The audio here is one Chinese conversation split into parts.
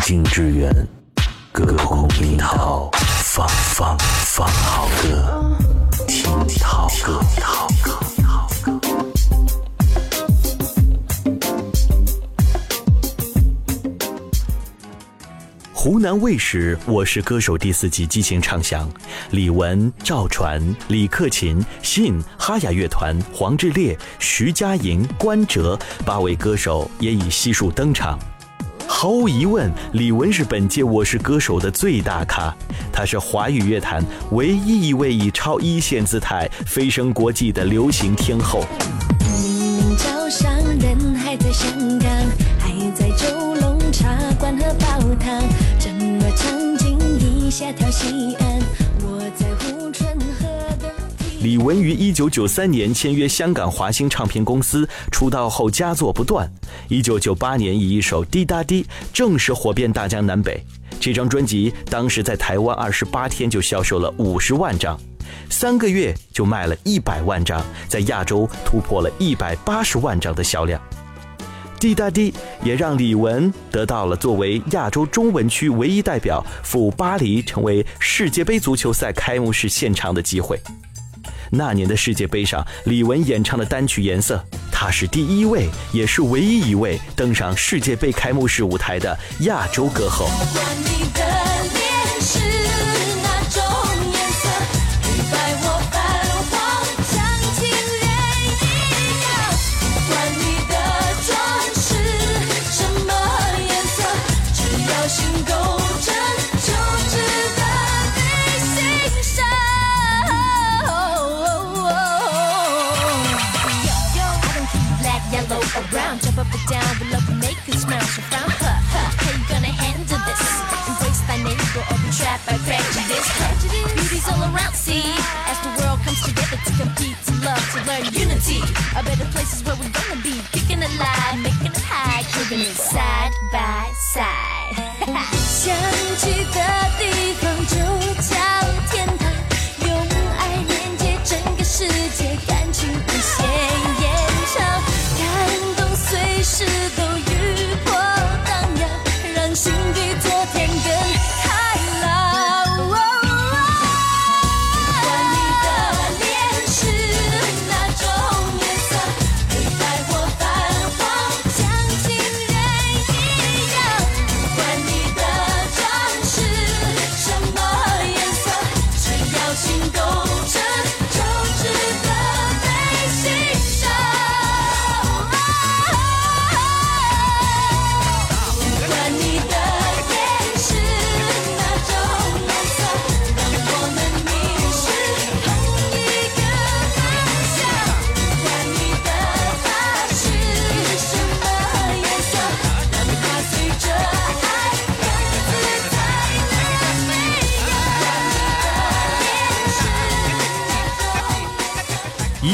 静致远，隔空听涛，放放放好歌，听涛歌。湖南卫视《我是歌手》第四季激情唱响，李玟、赵传、李克勤、信、哈雅乐团、黄致列、徐佳莹、关喆八位歌手也已悉数登场。毫无疑问，李玟是本届《我是歌手》的最大咖，她是华语乐坛唯一一位以超一线姿态飞升国际的流行天后。明明早上人还在香港，还在九龙茶馆喝煲汤，这么场景一下跳西安，李玟于一九九三年签约香港华星唱片公司，出道后佳作不断。一九九八年以一首《滴答滴》正式火遍大江南北。这张专辑当时在台湾二十八天就销售了五十万张，三个月就卖了一百万张，在亚洲突破了一百八十万张的销量。滴答滴也让李玟得到了作为亚洲中文区唯一代表赴巴黎成为世界杯足球赛开幕式现场的机会。那年的世界杯上，李玟演唱的单曲《颜色》，她是第一位，也是唯一一位登上世界杯开幕式舞台的亚洲歌后。A better place is where we go.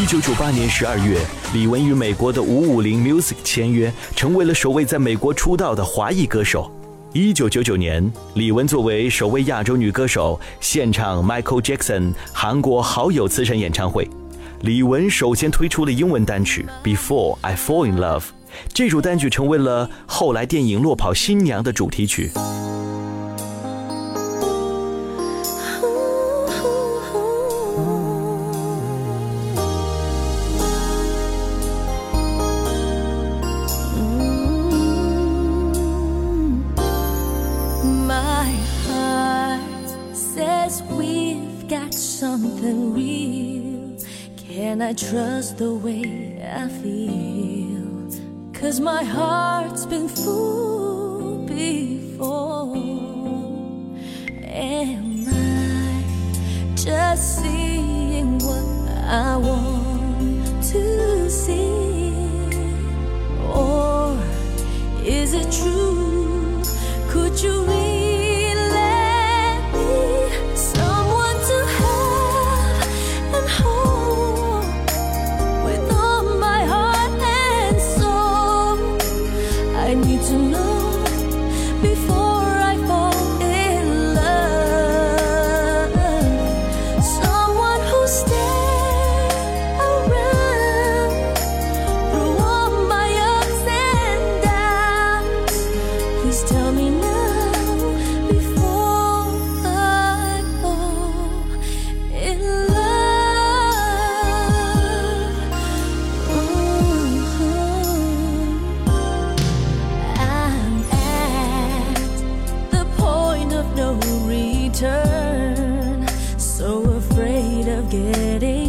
一九九八年十二月，李玟与美国的五五零 Music 签约，成为了首位在美国出道的华裔歌手。一九九九年，李玟作为首位亚洲女歌手，献唱 Michael Jackson 韩国好友慈善演唱会。李玟首先推出了英文单曲《Before I Fall in Love》，这首单曲成为了后来电影《落跑新娘》的主题曲。Something real. Can I trust the way I feel? Cause my heart's been fooled before. Am I just seeing what I want to see? Or is it true? getting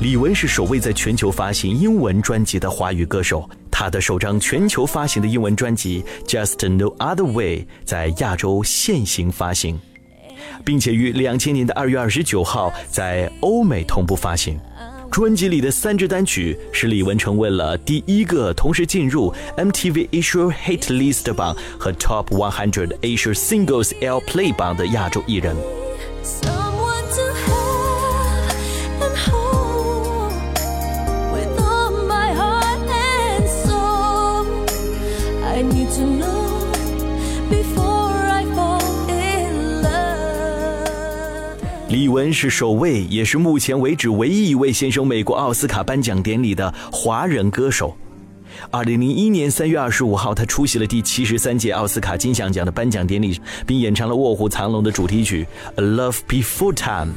李玟是首位在全球发行英文专辑的华语歌手。她的首张全球发行的英文专辑《Just No Other Way》在亚洲现行发行，并且于两千年的二月二十九号在欧美同步发行。专辑里的三支单曲使李玟成为了第一个同时进入 MTV Asia Hit List 榜和 Top 100 Asia Singles Airplay 榜的亚洲艺人。李玟是首位，也是目前为止唯一一位先生美国奥斯卡颁奖典礼的华人歌手。二零零一年三月二十五号，他出席了第七十三届奥斯卡金像奖的颁奖典礼，并演唱了《卧虎藏龙》的主题曲《A Love Before Time》。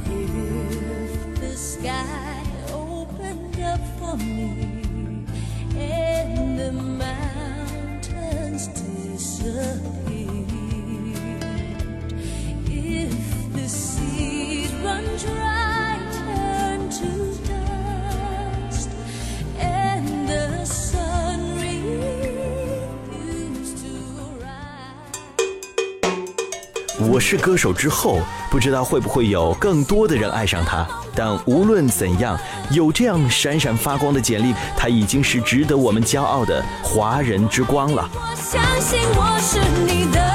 我是歌手之后，不知道会不会有更多的人爱上他。但无论怎样，有这样闪闪发光的简历，他已经是值得我们骄傲的华人之光了。我相信我是你的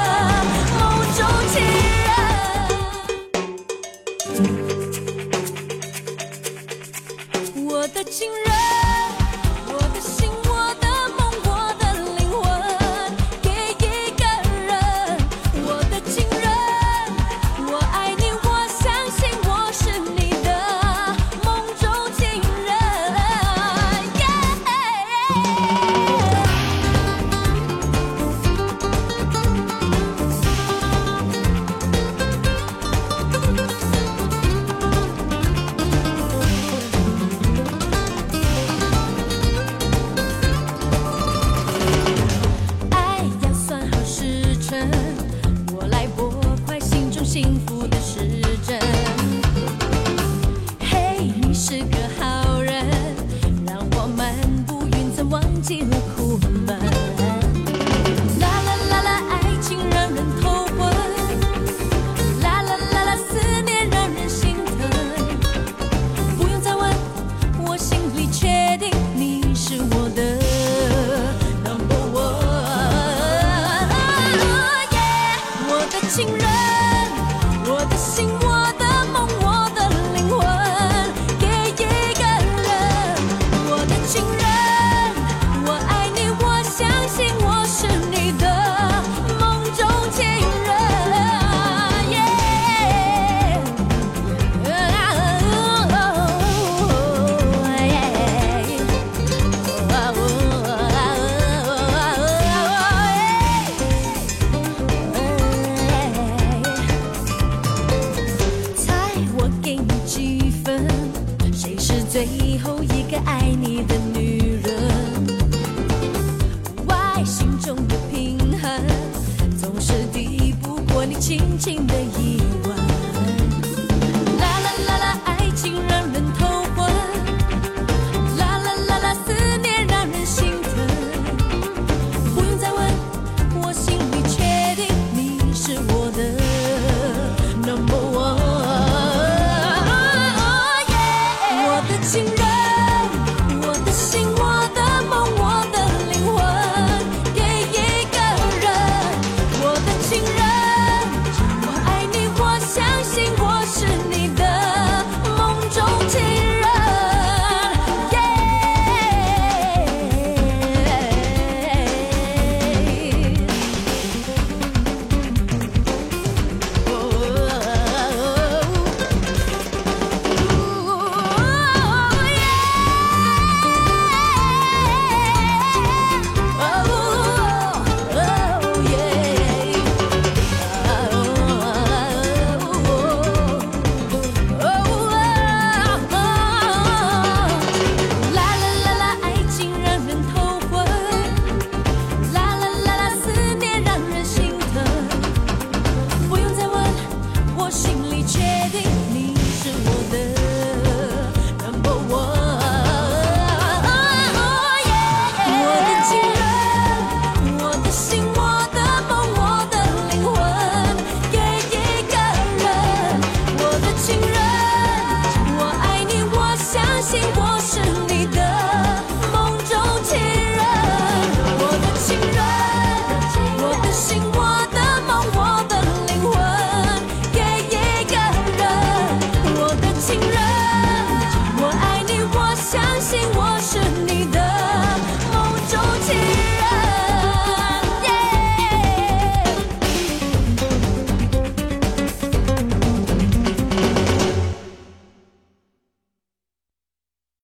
情人。